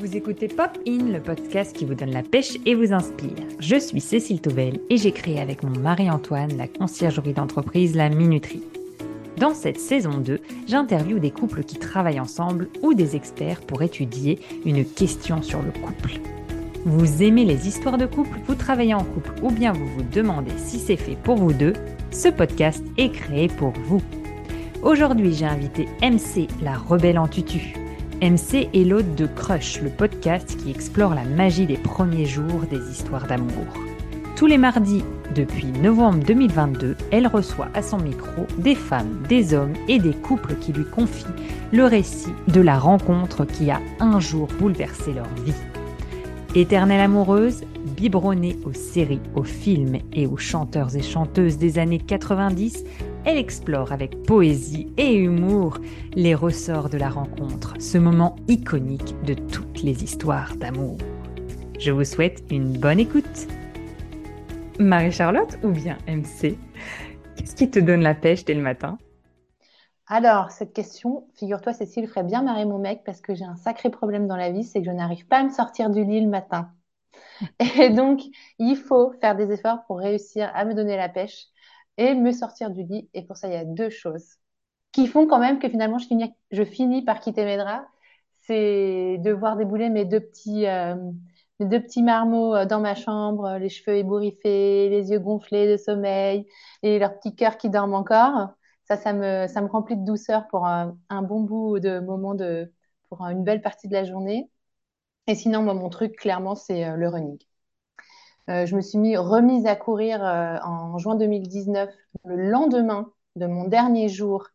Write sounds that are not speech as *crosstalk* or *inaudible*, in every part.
Vous écoutez Pop In, le podcast qui vous donne la pêche et vous inspire. Je suis Cécile Touvel et j'ai créé avec mon mari Antoine la conciergerie d'entreprise La Minuterie. Dans cette saison 2, j'interviewe des couples qui travaillent ensemble ou des experts pour étudier une question sur le couple. Vous aimez les histoires de couple, vous travaillez en couple ou bien vous vous demandez si c'est fait pour vous deux, ce podcast est créé pour vous. Aujourd'hui, j'ai invité MC, la rebelle en tutu. MC est l'hôte de Crush, le podcast qui explore la magie des premiers jours des histoires d'amour. Tous les mardis, depuis novembre 2022, elle reçoit à son micro des femmes, des hommes et des couples qui lui confient le récit de la rencontre qui a un jour bouleversé leur vie. Éternelle amoureuse, biberonnée aux séries, aux films et aux chanteurs et chanteuses des années 90, elle explore avec poésie et humour les ressorts de la rencontre, ce moment iconique de toutes les histoires d'amour. Je vous souhaite une bonne écoute. Marie-Charlotte ou bien MC Qu'est-ce qui te donne la pêche dès le matin? Alors, cette question, figure-toi, Cécile, ferait bien marrer mon mec parce que j'ai un sacré problème dans la vie, c'est que je n'arrive pas à me sortir du lit le matin. Et donc, il faut faire des efforts pour réussir à me donner la pêche et me sortir du lit. Et pour ça, il y a deux choses qui font quand même que finalement, je finis, par quitter mes draps. C'est de voir débouler mes deux petits, euh, mes deux petits marmots euh, dans ma chambre, les cheveux ébouriffés, les yeux gonflés de sommeil et leur petit cœur qui dorment encore. Ça, ça me, remplit de douceur pour un, bon bout de moment de, pour une belle partie de la journée. Et sinon, moi, mon truc, clairement, c'est euh, le running. Euh, je me suis mis, remise à courir euh, en juin 2019, le lendemain de mon dernier jour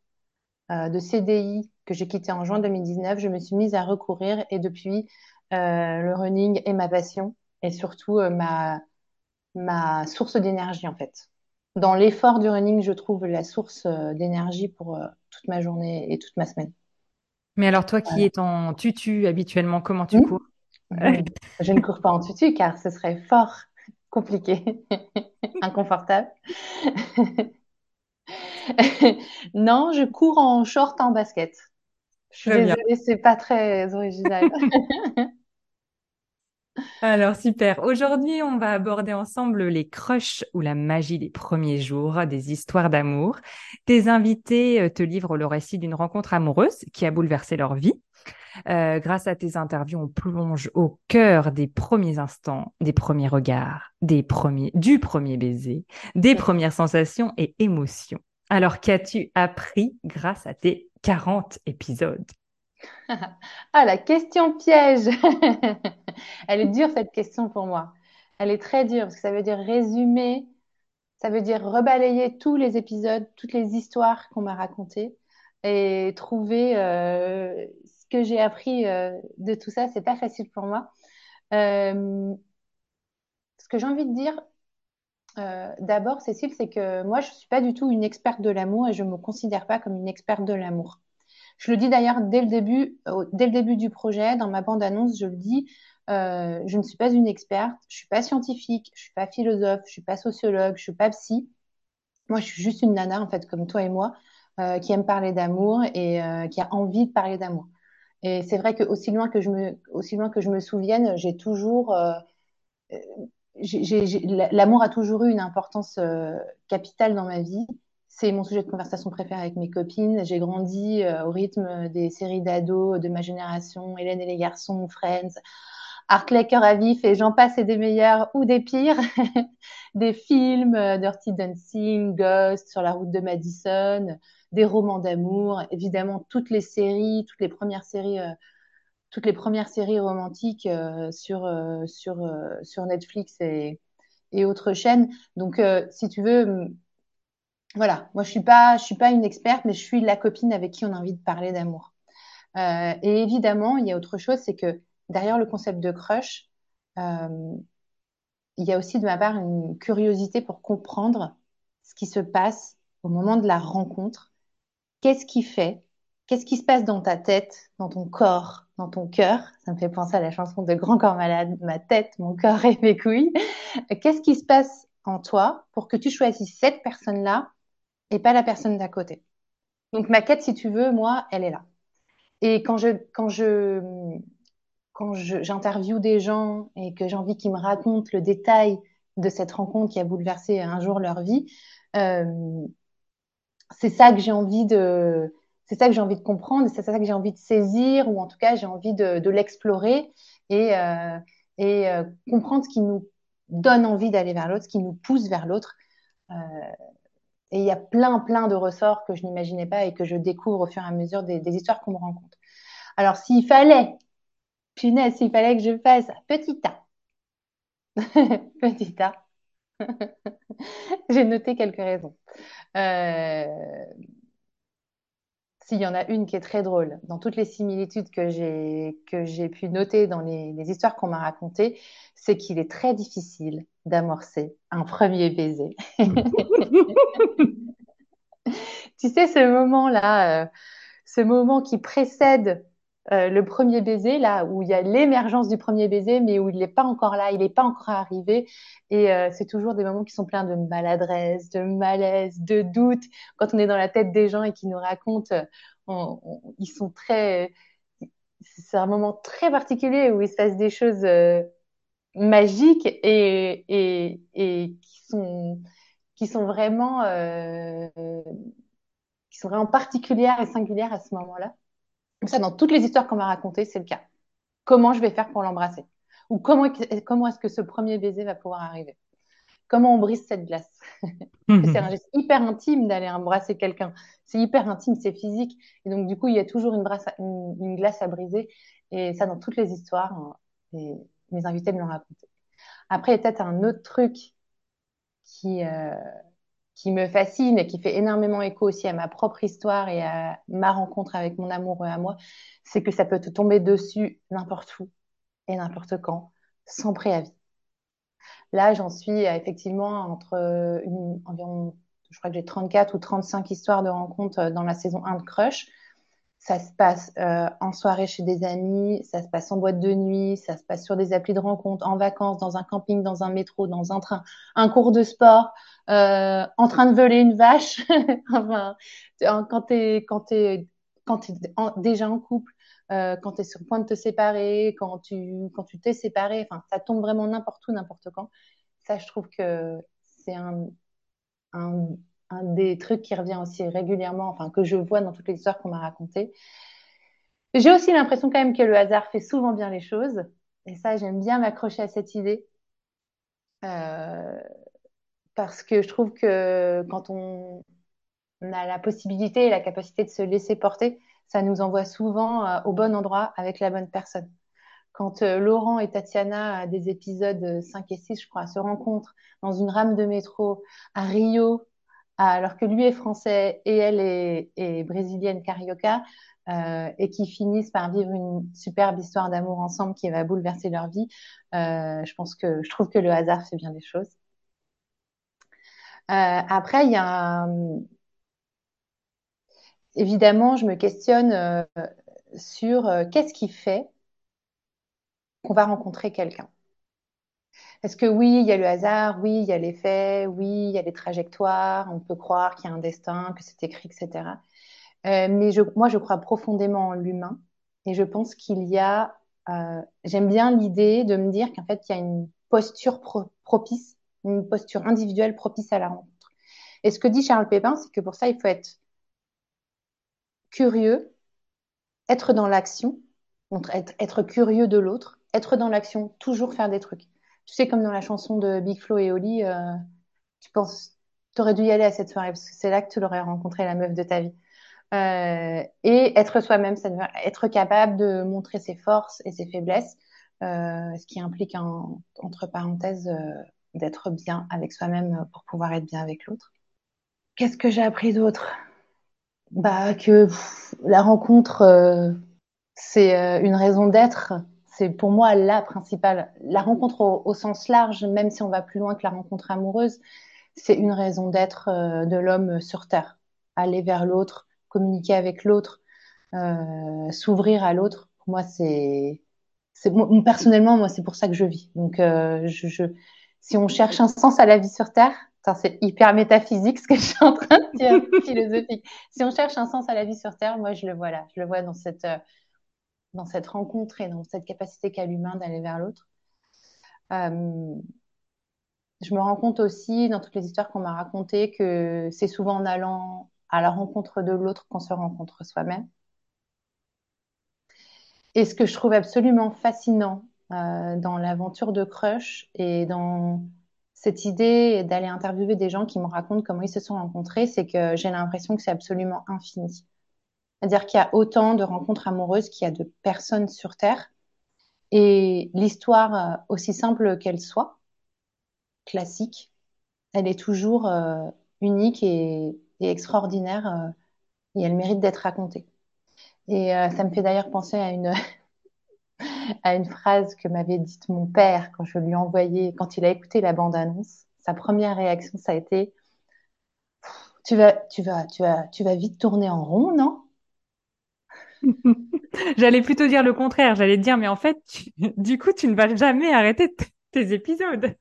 de CDI que j'ai quitté en juin 2019. Je me suis mise à recourir et depuis, le running est ma passion et surtout ma, ma source d'énergie en fait. Dans l'effort du running, je trouve la source euh, d'énergie pour euh, toute ma journée et toute ma semaine. Mais alors toi qui es en tutu habituellement, comment tu hmm cours? Je ne cours pas en tutu car ce serait fort compliqué, *laughs* inconfortable. *laughs* non, je cours en short en basket. Je suis désolée, c'est pas très original. *laughs* Alors super. Aujourd'hui, on va aborder ensemble les crushs ou la magie des premiers jours, des histoires d'amour. Tes invités euh, te livrent le récit d'une rencontre amoureuse qui a bouleversé leur vie. Euh, grâce à tes interviews, on plonge au cœur des premiers instants, des premiers regards, des premiers, du premier baiser, des premières sensations et émotions. Alors, qu'as-tu appris grâce à tes 40 épisodes? *laughs* Ah, la question piège. *laughs* Elle est dure cette question pour moi. Elle est très dure parce que ça veut dire résumer, ça veut dire rebalayer tous les épisodes, toutes les histoires qu'on m'a racontées et trouver euh, que j'ai appris euh, de tout ça. C'est pas facile pour moi. Euh, ce que j'ai envie de dire, d'abord, Cécile, c'est que moi, je suis pas du tout une experte de l'amour et je me considère pas comme une experte de l'amour. Je le dis d'ailleurs dès le début, dès le début du projet, dans ma bande-annonce, je le dis, euh, je ne suis pas une experte, je suis pas scientifique, je suis pas philosophe, je suis pas sociologue, je suis pas psy. Moi, je suis juste une nana, en fait, comme toi et moi, euh, qui aime parler d'amour et euh, qui a envie de parler d'amour. Et c'est vrai que aussi loin que je me, souvienne, l'amour a toujours eu une importance capitale dans ma vie c'est mon sujet de conversation préféré avec mes copines. J'ai grandi euh, au rythme des séries d'ados de ma génération, Hélène et les garçons, Friends, Art Cœur à vif et j'en passe et des meilleurs ou des pires. *laughs* des films, euh, Dirty Dancing, Ghost, Sur la route de Madison, des romans d'amour, évidemment toutes les séries, toutes les premières séries, euh, toutes les premières séries romantiques sur, sur, sur Netflix et, et autres chaînes. Donc, si tu veux, voilà, moi je suis pas, je suis pas une experte, mais je suis la copine avec qui on a envie de parler d'amour. Euh, et évidemment, il y a autre chose, c'est que derrière le concept de crush, euh, il y a aussi de ma part une curiosité pour comprendre ce qui se passe au moment de la rencontre. Qu'est-ce qui fait Qu'est-ce qui se passe dans ta tête, dans ton corps, dans ton cœur? Ça me fait penser à la chanson de Grand Corps Malade, ma tête, mon corps et mes couilles. Qu'est-ce qui se passe en toi pour que tu choisisses cette personne-là et pas la personne d'à côté? Donc ma quête, si tu veux, moi, elle est là. Et quand je, quand je, quand j'interviewe des gens et que j'ai envie qu'ils me racontent le détail de cette rencontre qui a bouleversé un jour leur vie, euh, c'est ça que j'ai envie de, c'est ça que j'ai envie de comprendre, c'est ça que j'ai envie de saisir, ou en tout cas j'ai envie de, l'explorer et, euh, euh, comprendre ce qui nous donne envie d'aller vers l'autre, ce qui nous pousse vers l'autre. Euh, et il y a plein, plein de ressorts que je n'imaginais pas et que je découvre au fur et à mesure des, des histoires qu'on me rencontre. Alors s'il fallait punaise, s'il fallait que je fasse petit A. *laughs* petit A. *laughs* J'ai noté quelques raisons. Euh, s'il y en a une qui est très drôle, dans toutes les similitudes que j'ai que j'ai pu noter dans les, les histoires qu'on m'a racontées, c'est qu'il est très difficile d'amorcer un premier baiser. *laughs* tu sais, ce moment-là, euh, ce moment qui précède euh, le premier baiser, là où il y a l'émergence du premier baiser, mais où il n'est pas encore là, il n'est pas encore arrivé. Et euh, c'est toujours des moments qui sont pleins de maladresse, de malaise, de doute. Quand on est dans la tête des gens et qu'ils nous racontent, ils sont très. C'est un moment très particulier où il se passe des choses euh, magiques et, et, et, qui sont qui sont vraiment qui sont vraiment particulières et singulières à ce moment-là ça, dans toutes les histoires qu'on m'a racontées, c'est le cas. Comment je vais faire pour l'embrasser? Ou comment, comment est-ce que ce premier baiser va pouvoir arriver? Comment on brise cette glace? *laughs* C'est un geste hyper intime d'aller embrasser quelqu'un. C'est hyper intime, c'est physique. Et donc, du coup, il y a toujours une, une, glace à briser. Et ça, dans toutes les histoires, hein, et mes invités me l'ont raconté. Après, il y a peut-être un autre truc qui, euh, qui me fascine et qui fait énormément écho aussi à ma propre histoire et à ma rencontre avec mon amoureux à moi, c'est que ça peut te tomber dessus n'importe où et n'importe quand, sans préavis. Là, j'en suis effectivement entre une, environ, je crois que j'ai 34 ou 35 histoires de rencontres dans la saison 1 de Crush. Ça se passe euh, en soirée chez des amis, ça se passe en boîte de nuit, ça se passe sur des applis de rencontre, en vacances, dans un camping, dans un métro, dans un train, un cours de sport, euh, en train de voler une vache. *laughs* enfin, quand tu es, quand es, quand es déjà en couple, euh, quand tu es sur le point de te séparer, quand tu quand tu t'es séparé, enfin, ça tombe vraiment n'importe où, n'importe quand. Ça, je trouve que c'est un, un des trucs qui revient aussi régulièrement, enfin que je vois dans toutes les histoires qu'on m'a racontées. J'ai aussi l'impression quand même que le hasard fait souvent bien les choses. Et ça, j'aime bien m'accrocher à cette idée. Euh, parce que je trouve que quand on, a la possibilité et la capacité de se laisser porter, ça nous envoie souvent euh, au bon endroit avec la bonne personne. Quand euh, Laurent et Tatiana, des épisodes 5 et 6, je crois, se rencontrent dans une rame de métro à Rio, alors que lui est français et elle est, brésilienne carioca, euh, et qui finissent par vivre une superbe histoire d'amour ensemble qui va bouleverser leur vie. Euh, je pense que je trouve que le hasard fait bien des choses. Euh, après, il y a évidemment, je me questionne sur qu'est-ce qui fait qu'on va rencontrer quelqu'un? Est-ce que oui, il y a le hasard, oui, il y a les faits, oui, il y a les trajectoires, on peut croire qu'il y a un destin, que c'est écrit, etc. Euh, mais moi, je crois profondément en l'humain et je pense qu'il y a, euh, j'aime bien l'idée de me dire qu'en fait, il y a une posture propice, une posture individuelle propice à la rencontre. Et ce que dit Charles Pépin, c'est que pour ça, il faut être curieux, être dans l'action, être curieux de l'autre, être dans l'action, toujours faire des trucs. Tu sais, comme dans la chanson de Big Flo et Oli, euh, tu penses, tu aurais dû y aller à cette soirée parce que c'est là que tu l'aurais rencontré, la meuf de ta vie. Euh, et être soi-même, être capable de montrer ses forces et ses faiblesses, euh, ce qui implique, entre parenthèses, d'être bien avec soi-même pour pouvoir être bien avec l'autre. Qu'est-ce que j'ai appris d'autre? Bah que la rencontre, c'est une raison d'être c'est pour moi la principale. La rencontre au, sens large, même si on va plus loin que la rencontre amoureuse, c'est une raison d'être euh, de l'homme sur Terre. Aller vers l'autre, communiquer avec l'autre, euh, s'ouvrir à l'autre. Pour moi, c'est, personnellement, moi, c'est pour ça que je vis. Donc, euh, si on cherche un sens à la vie sur Terre, c'est hyper métaphysique ce que je suis en train de dire, *laughs* philosophique. Si on cherche un sens à la vie sur Terre, moi, je le vois là. Je le vois dans cette dans cette rencontre et dans cette capacité qu'a l'humain d'aller vers l'autre. Euh, je me rends compte aussi dans toutes les histoires qu'on m'a racontées que c'est souvent en allant à la rencontre de l'autre qu'on se rencontre soi-même. Et ce que je trouve absolument fascinant euh, dans l'aventure de Crush et dans cette idée d'aller interviewer des gens qui me racontent comment ils se sont rencontrés, c'est que j'ai l'impression que c'est absolument infini. C'est-à-dire qu'il y a autant de rencontres amoureuses qu'il y a de personnes sur Terre. Et l'histoire, euh, aussi simple qu'elle soit, classique, elle est toujours euh, unique et, extraordinaire euh, et elle mérite d'être racontée. Et ça me fait d'ailleurs penser à une, *laughs* à une phrase que m'avait dite mon père quand je lui ai envoyé, quand il a écouté la bande-annonce. Sa première réaction, ça a été tu vas, tu vas, tu vas, tu vas vite tourner en rond, non? *laughs* J'allais plutôt dire le contraire. J'allais dire, mais en fait, du coup, tu ne vas jamais arrêter tes épisodes.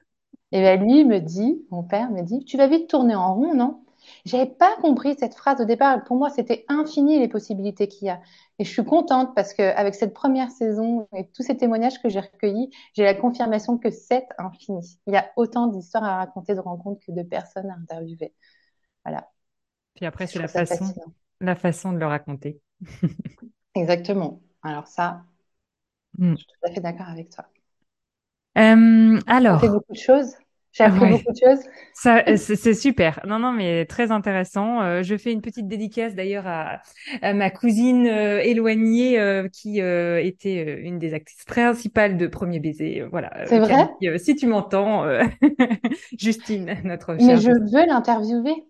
Et bien lui me dit, mon père me dit, tu vas vite tourner en rond, non? J'avais pas compris cette phrase au départ. Pour moi, c'était infini les possibilités qu'il y a. Et je suis contente parce qu'avec cette première saison et tous ces témoignages que j'ai recueillis, j'ai la confirmation que c'est infini. Il y a autant d'histoires à raconter, de rencontres que de personnes à interviewer. Voilà. Puis après, c'est la façon, la façon de le raconter. *laughs* Exactement. Alors ça, hmm. je suis tout à fait d'accord avec toi. Euh, alors. fait beaucoup de choses. J'ai appris beaucoup de choses. Ça, c'est super. Non, non, mais très intéressant. Euh, je fais une petite dédicace d'ailleurs à, ma cousine euh, éloignée euh, qui était une des actrices principales de Premier Baiser. Voilà. C'est vrai? si tu m'entends, *laughs* Justine, notre. Mais je veux l'interviewer.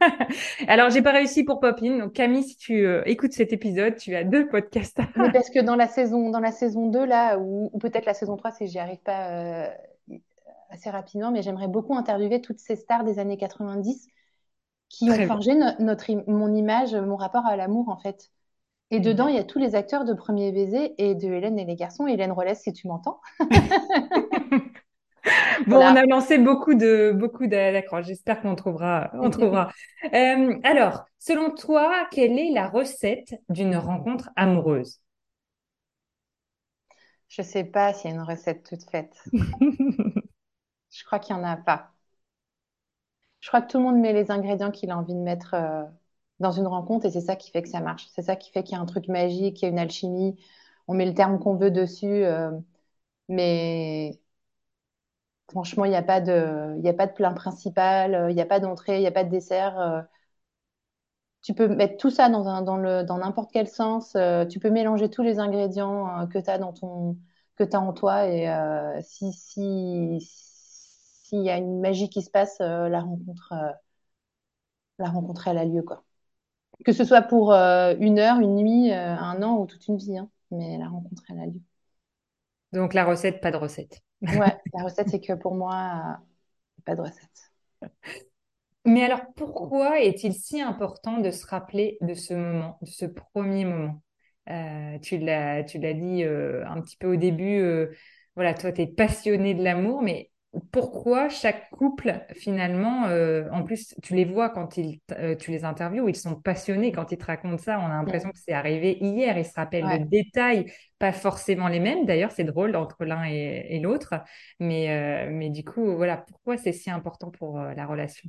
*laughs* Alors, j'ai pas réussi pour Popin. Donc, Camille, si tu euh, écoutes cet épisode, tu as deux podcasts. *laughs* Mais parce que dans la saison, dans la saison 2, là, ou, peut-être la saison 3, si j'y arrive pas euh, assez rapidement, mais j'aimerais beaucoup interviewer toutes ces stars des années 90 qui ont forgé notre, mon image, mon rapport à l'amour, en fait. Et dedans, il y a tous les acteurs de Premier Baiser et de Hélène et les garçons. Hélène Rollès, si tu m'entends. *laughs* *laughs* Bon, on a lancé beaucoup de beaucoup. J'espère qu'on trouvera, on *laughs* trouvera. Euh, alors, selon toi, quelle est la recette d'une rencontre amoureuse? Je sais pas s'il y a une recette toute faite. *laughs* Je crois qu'il y en a pas. Je crois que tout le monde met les ingrédients qu'il a envie de mettre euh, dans une rencontre et c'est ça qui fait que ça marche. C'est ça qui fait qu'il y a un truc magique, qu'il y a une alchimie. On met le terme qu'on veut dessus, euh, mais Franchement, il n'y a pas de, il principal, euh, il n'y a pas d'entrée, il n'y a pas de dessert. Euh. tu peux mettre tout ça dans n'importe quel sens. Euh, tu peux mélanger tous les ingrédients que tu as dans ton, que en toi. Et si, si, s'il y a une magie qui se passe, la rencontre, la rencontre, elle a lieu, quoi. Que ce soit pour une heure, une nuit, un an ou toute une vie, hein. mais la rencontre, elle a lieu. Donc la recette, pas de recette. Ouais, *laughs* la recette, c'est que pour moi, pas de recette. Mais alors, pourquoi est-il si important de se rappeler de ce moment, de ce premier moment? Euh, Tu l'as, tu l'as dit euh, un petit peu au début, euh, voilà, toi, tu es passionné de l'amour, mais pourquoi chaque couple, finalement, euh, en plus, tu les vois quand ils, euh, tu les interviews, ils sont passionnés quand ils te racontent ça. On a l'impression que c'est arrivé hier. Ils se rappellent de détails, pas forcément les mêmes. D'ailleurs, c'est drôle entre l'un et, l'autre. Mais, euh, mais du coup, voilà, pourquoi c'est si important pour la relation?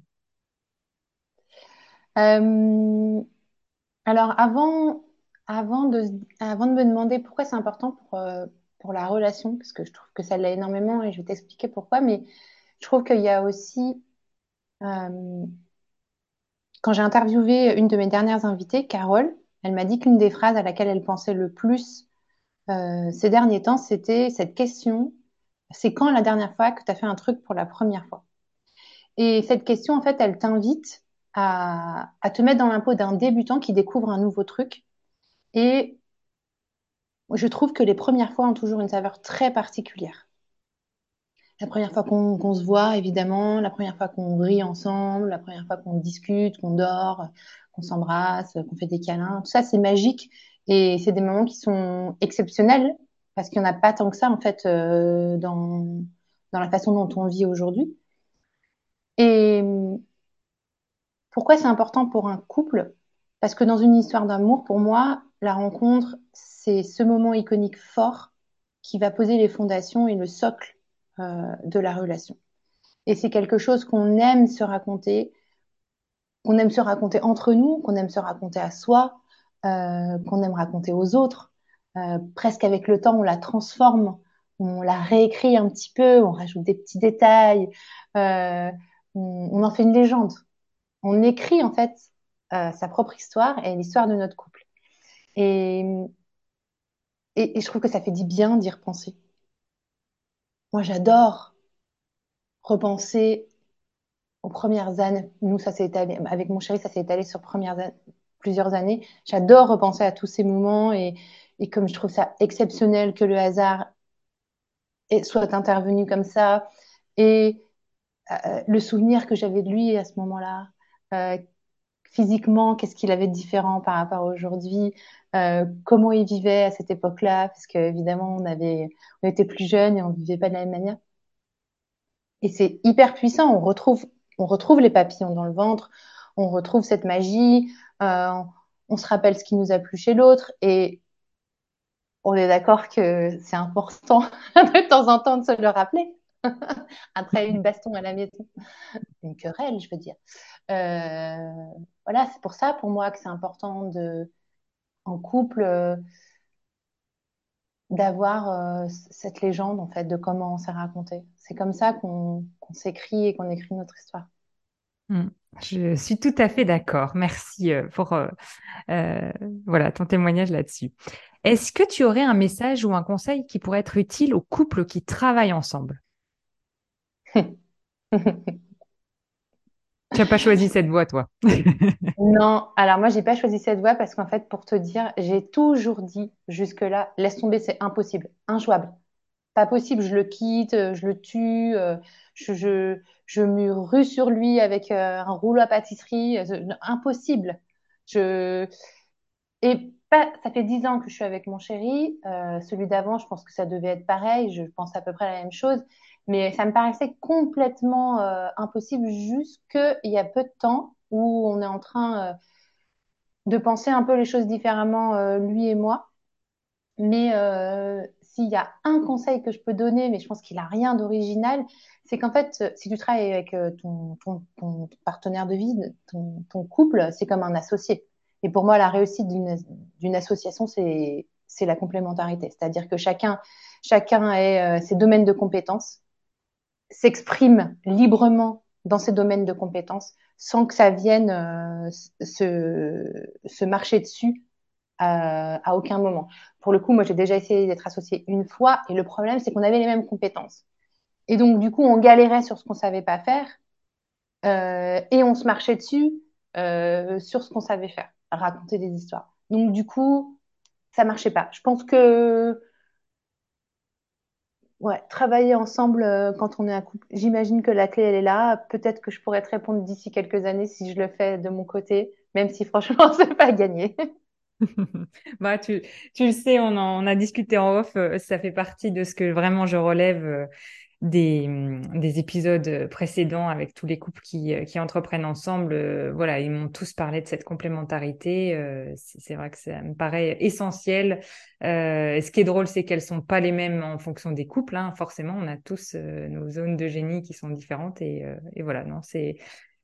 Alors, avant, avant, de, avant de me demander pourquoi c'est important pour pour la relation, parce que je trouve que ça l'est énormément et je vais t'expliquer pourquoi, mais je trouve qu'il y a aussi, euh, quand j'ai interviewé une de mes dernières invitées, Carole, elle m'a dit qu'une des phrases à laquelle elle pensait le plus euh, ces derniers temps, c'était cette question, c'est quand la dernière fois que tu as fait un truc pour la première fois? Et cette question, en fait, elle t'invite à, à te mettre dans l'impôt d'un débutant qui découvre un nouveau truc et je trouve que les premières fois ont toujours une saveur très particulière. La première fois qu'on se voit, évidemment, la première fois qu'on rit ensemble, la première fois qu'on discute, qu'on dort, qu'on s'embrasse, qu'on fait des câlins, tout ça, c'est magique. Et c'est des moments qui sont exceptionnels parce qu'il n'y en a pas tant que ça, en fait, euh, dans, dans la façon dont on vit aujourd'hui. Et pourquoi c'est important pour un couple Parce que dans une histoire d'amour, pour moi, la rencontre, c'est ce moment iconique fort qui va poser les fondations et le socle euh, de la relation. Et c'est quelque chose qu'on aime se raconter, qu'on aime se raconter entre nous, qu'on aime se raconter à soi, euh, qu'on aime raconter aux autres. Euh, presque avec le temps, on la transforme, on la réécrit un petit peu, on rajoute des petits détails, on, on, en fait une légende. On écrit en fait euh, sa propre histoire et l'histoire de notre couple. Et, et, je trouve que ça fait du bien d'y repenser. Moi, j'adore repenser aux premières années. Nous, ça s'est étalé, avec mon chéri, ça s'est étalé sur plusieurs années. J'adore repenser à tous ces moments et, et comme je trouve ça exceptionnel que le hasard soit intervenu comme ça et euh, le souvenir que j'avais de lui à ce moment-là, euh, physiquement, qu'est-ce qu'il avait de différent par rapport à aujourd'hui, euh, comment il vivait à cette époque-là, parce qu'évidemment, on on était plus jeunes et on vivait pas de la même manière. Et c'est hyper puissant. On retrouve, on retrouve les papillons dans le ventre, on retrouve cette magie, euh, on se rappelle ce qui nous a plu chez l'autre et on est d'accord que c'est important *laughs* de temps en temps de se le rappeler. *laughs* Après une baston à la maison, une querelle, je veux dire. Euh, voilà, c'est pour ça, pour moi, que c'est important de, en couple, euh, d'avoir euh, cette légende, en fait, de comment on s'est raconté. C'est comme ça qu'on qu s'écrit et qu'on écrit notre histoire. Mmh. Je suis tout à fait d'accord. Merci pour euh, euh, voilà ton témoignage là-dessus. Est-ce que tu aurais un message ou un conseil qui pourrait être utile aux couples qui travaillent ensemble? *laughs* Tu n'as pas choisi cette voie, toi *laughs* Non, alors moi, j'ai pas choisi cette voie parce qu'en fait, pour te dire, j'ai toujours dit jusque-là, laisse tomber, c'est impossible, injouable. Pas possible, je le quitte, je le tue, je, je, je me rue sur lui avec un rouleau à pâtisserie, impossible. Je... Et pas, ça fait dix ans que je suis avec mon chéri. Euh, celui d'avant, je pense que ça devait être pareil. Je pense à peu près la même chose. Mais ça me paraissait complètement euh, impossible jusqu'il y a peu de temps où on est en train euh, de penser un peu les choses différemment, euh, lui et moi. Mais euh, s'il y a un conseil que je peux donner, mais je pense qu'il n'a rien d'original, c'est qu'en fait, si tu travailles avec ton, partenaire de vie, ton, couple, c'est comme un associé. Et pour moi, la réussite d'une association, c'est la complémentarité. C'est-à-dire que chacun, chacun a ses domaines de compétences s'exprime librement dans ces domaines de compétences sans que ça vienne euh, se, se, marcher dessus à, à, aucun moment. Pour le coup, moi, j'ai déjà essayé d'être associée une fois et le problème, c'est qu'on avait les mêmes compétences. Et donc, du coup, on galérait sur ce qu'on savait pas faire euh, et on se marchait dessus euh, sur ce qu'on savait faire, raconter des histoires. Donc, du coup, ça marchait pas. Je pense que Ouais, travailler ensemble euh, quand on est un couple. J'imagine que la clé, elle est là. Peut-être que je pourrais te répondre d'ici quelques années si je le fais de mon côté, même si franchement, *laughs* c'est pas gagné. *laughs* bah, tu, le sais, on, en, on a discuté en off. Euh, ça fait partie de ce que vraiment je relève euh, des, des épisodes précédents avec tous les couples qui, qui entreprennent ensemble. Euh, voilà, ils m'ont tous parlé de cette complémentarité. Euh, c'est vrai que ça me paraît essentiel. Euh, ce qui est drôle, c'est qu'elles sont pas les mêmes en fonction des couples. Hein. Forcément, on a tous nos zones de génie qui sont différentes. Et, voilà, non, c'est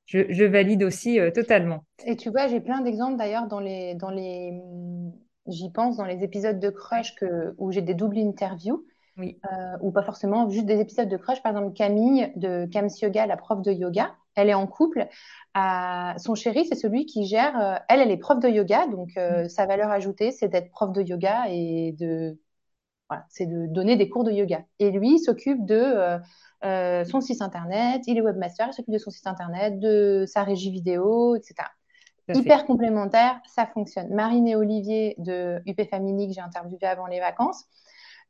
je, je, valide aussi totalement. Et tu vois, j'ai plein d'exemples d'ailleurs dans les dans les j'y pense dans les épisodes de Crush que où j'ai des doubles interviews oui. Euh, ou pas forcément, juste des épisodes de crush. Par exemple, Camille de Kams Yoga, la prof de yoga, elle est en couple. Euh, son chéri, c'est celui qui gère. Euh, elle, elle est prof de yoga, donc euh, mm. sa valeur ajoutée, c'est d'être prof de yoga et de, voilà, c'est de donner des cours de yoga. Et lui, il s'occupe de euh, euh, son site internet. Il est webmaster, il s'occupe de son site internet, de sa régie vidéo, etc. Hyper complémentaire, ça fonctionne. Marine et Olivier de UP Family que j'ai interviewé avant les vacances.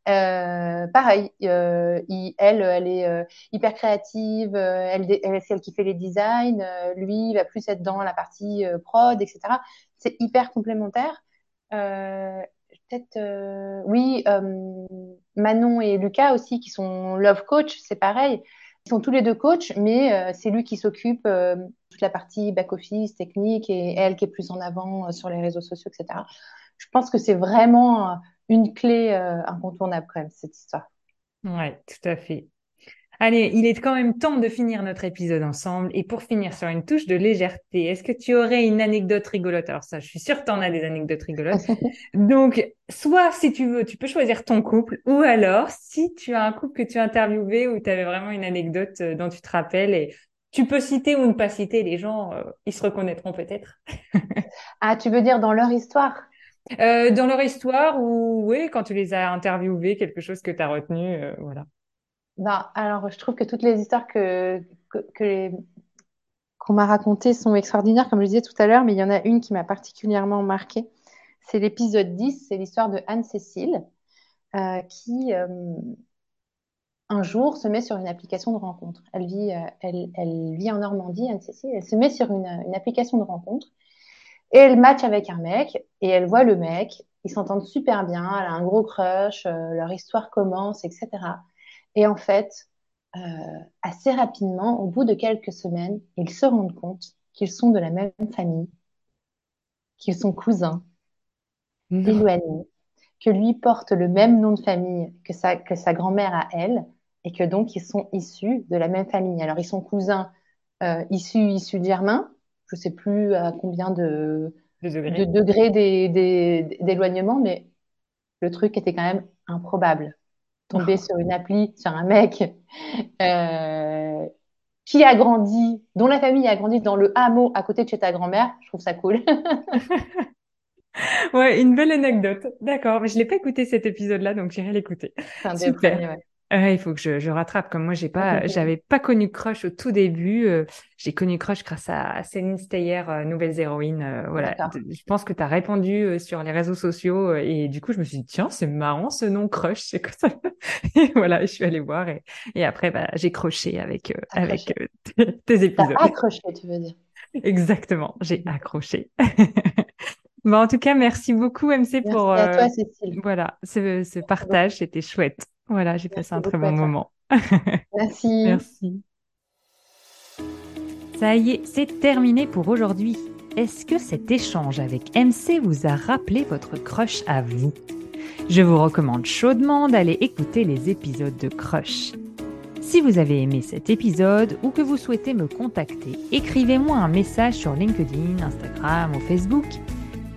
Euh, pareil, euh, elle, elle est euh, hyper créative, elle, elle c'est elle qui fait les designs, lui il va plus être dans la partie prod, etc. C'est hyper complémentaire. Peut-être, oui, Manon et Lucas aussi qui sont love coach, c'est pareil. Ils sont tous les deux coachs, mais c'est lui qui s'occupe toute la partie back-office, technique, et elle qui est plus en avant sur les réseaux sociaux, etc. Je pense que c'est vraiment une clé incontournable quand même, cette histoire. Oui, tout à fait. Allez, il est quand même temps de finir notre épisode ensemble. Et pour finir sur une touche de légèreté, est-ce que tu aurais une anecdote rigolote? Alors ça, je suis sûre que tu en as des anecdotes rigolotes. *laughs* Donc, soit si tu veux, tu peux choisir ton couple, ou alors si tu as un couple que tu as interviewé ou tu avais vraiment une anecdote euh, dont tu te rappelles et tu peux citer ou ne pas citer, les gens, euh, ils se reconnaîtront peut-être. *laughs* ah, tu veux dire dans leur histoire? Euh, Dans leur histoire ou oui, quand tu les as interviewés, quelque chose que tu as retenu, voilà. Bah, alors, je trouve que toutes les histoires que, qu'on m'a racontées sont extraordinaires, comme je disais tout à l'heure, mais il y en a une qui m'a particulièrement marquée. C'est l'épisode 10, c'est l'histoire de Anne-Cécile, euh, qui euh, un jour se met sur une application de rencontre. Elle vit, euh, elle, elle, vit en Normandie, Anne-Cécile, elle se met sur une, application de rencontre et elle match avec un mec et elle voit le mec, ils s'entendent super bien, elle a un gros crush, leur histoire commence, etc. Et en fait, euh, assez rapidement, au bout de quelques semaines, ils se rendent compte qu'ils sont de la même famille, qu'ils sont cousins, éloignés, que lui porte le même nom de famille que sa, que sa grand-mère a elle, et que donc ils sont issus de la même famille. Alors ils sont cousins euh, issus, issus de Germain, je ne sais plus à combien de, de degrés d'éloignement, mais le truc était quand même improbable tomber *laughs* sur une appli, sur un mec euh, qui a grandi, dont la famille a grandi dans le hameau à côté de chez ta grand-mère. Je trouve ça cool. *laughs* ouais, une belle anecdote. D'accord, mais je l'ai pas écouté cet épisode-là, donc j'irai l'écouter. Super. Il faut que je, je, rattrape. Comme moi, j'ai pas, *laughs* j'avais pas connu Crush au tout début. Euh, j'ai connu Crush grâce à Céline Steyer, euh, Nouvelles Héroïnes. Euh, voilà. Je pense que tu as répondu sur les réseaux sociaux et du coup, je me suis dit tiens, c'est marrant ce nom Crush, c'est quoi ça? *laughs* Et voilà, je suis allée voir et, et après, bah, j'ai croché avec avec tes épisodes. Accroché, tu veux dire *laughs* Exactement, j'ai accroché. Bon, en tout cas, merci beaucoup, MC, pour à toi, Cécile. voilà, ce, ce partage. C'était chouette. Voilà, j'ai passé un très bon moment. *laughs* Merci. Merci. Ça y est, c'est terminé pour aujourd'hui. Est-ce que cet échange avec MC vous a rappelé votre crush à vous? Je vous recommande chaudement d'aller écouter les épisodes de Crush. Si vous avez aimé cet épisode ou que vous souhaitez me contacter, écrivez-moi un message sur LinkedIn, Instagram ou Facebook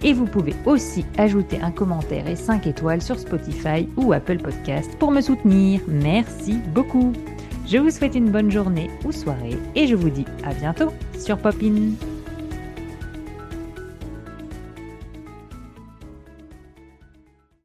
et vous pouvez aussi ajouter un commentaire et 5 étoiles sur Spotify ou Apple Podcast pour me soutenir. Merci beaucoup. Je vous souhaite une bonne journée ou soirée et je vous dis à bientôt sur Popin.